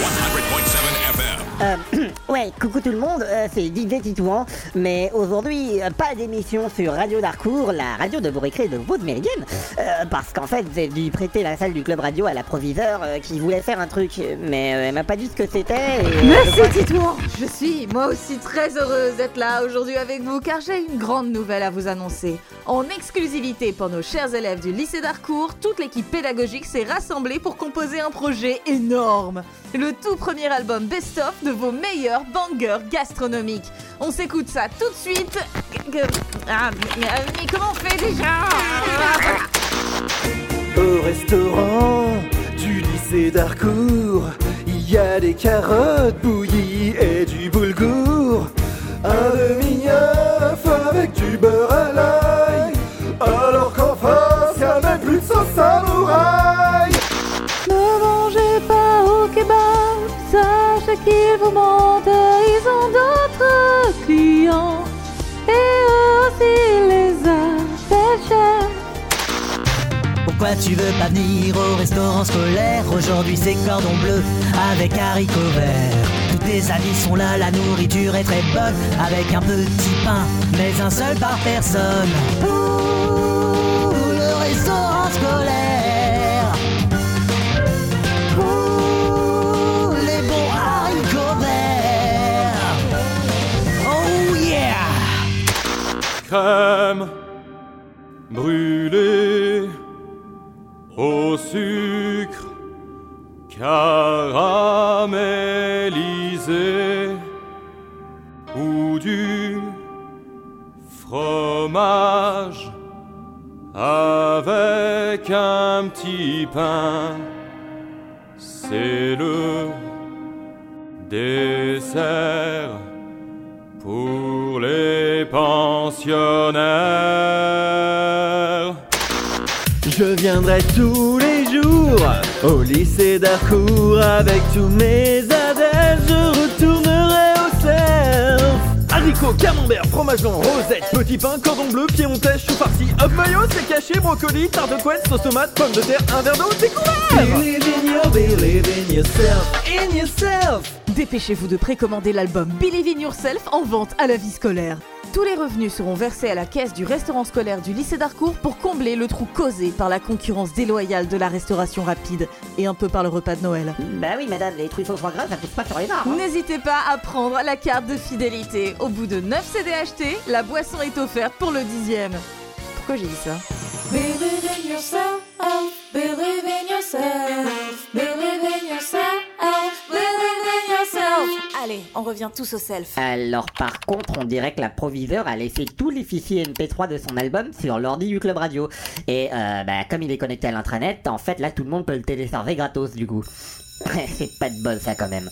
FM. Euh, ouais, coucou tout le monde, euh, c'est DJ Titouan, mais aujourd'hui, euh, pas d'émission sur Radio Darkour, la radio de vos récrés de votre méridienne, euh, parce qu'en fait, j'ai dû prêter la salle du club radio à la proviseur euh, qui voulait faire un truc, mais elle m'a pas dit ce que c'était. et, Merci Titouan Je suis moi aussi très heureuse d'être là aujourd'hui avec vous car j'ai une grande nouvelle à vous annoncer. En exclusivité pour nos chers élèves du lycée d'Harcourt, toute l'équipe pédagogique s'est rassemblée pour composer un projet énorme. Le tout premier album best-of de vos meilleurs bangers gastronomiques. On s'écoute ça tout de suite. Ah, mais, mais comment on fait déjà? Au restaurant du lycée d'Harcourt, il y a des carottes bouillies et du boulgour. Un demi-œuf avec du beurre à l'ail. Alors qu'en face, y a même plus de sauce samouraï. Ne mangez pas au kebab, sachez qu'ils vous mentent, ils ont d'autres clients. Et eux aussi les appellent chers. Pourquoi tu veux pas venir au restaurant scolaire? Aujourd'hui c'est cordon bleu avec haricots verts Tous tes amis sont là, la nourriture est très bonne Avec un petit pain, mais un seul par personne Ouh, Crème brûlée au sucre caramélisé ou du fromage avec un petit pain. C'est le dessert pour les Je viendrai tous les jours au lycée d'Harcourt avec tous mes adeptes. Je retournerai au cerf. Haricots, camembert, fromage blanc, rosette, petit pain, cordon bleu, piémontais, chou farci, hop mayo, c'est caché, brocoli, tarte de couette, sauce tomate, pomme de terre, un verre d'eau, Believe in you, believe in yourself, in yourself Dépêchez-vous de précommander l'album Believe in Yourself en vente à la vie scolaire. Tous les revenus seront versés à la caisse du restaurant scolaire du lycée d'Harcourt pour combler le trou causé par la concurrence déloyale de la restauration rapide et un peu par le repas de Noël. Bah oui, madame, les truffes au foie gras, ça pousse pas sur les arbres. hein. N'hésitez pas à prendre la carte de fidélité. Au bout de 9 CD achetés, la boisson est offerte pour le dixième. Pourquoi j'ai dit ça? Believe in yourself, believe in yourself, Allez, on revient tous au self. Alors par contre, on dirait que la proviseur a laissé tous les fichiers MP3 de son album sur l'ordi du club radio. Et euh, bah, comme il est connecté à l'intranet, en fait là tout le monde peut le télécharger gratos du coup. C'est pas de bol ça quand même.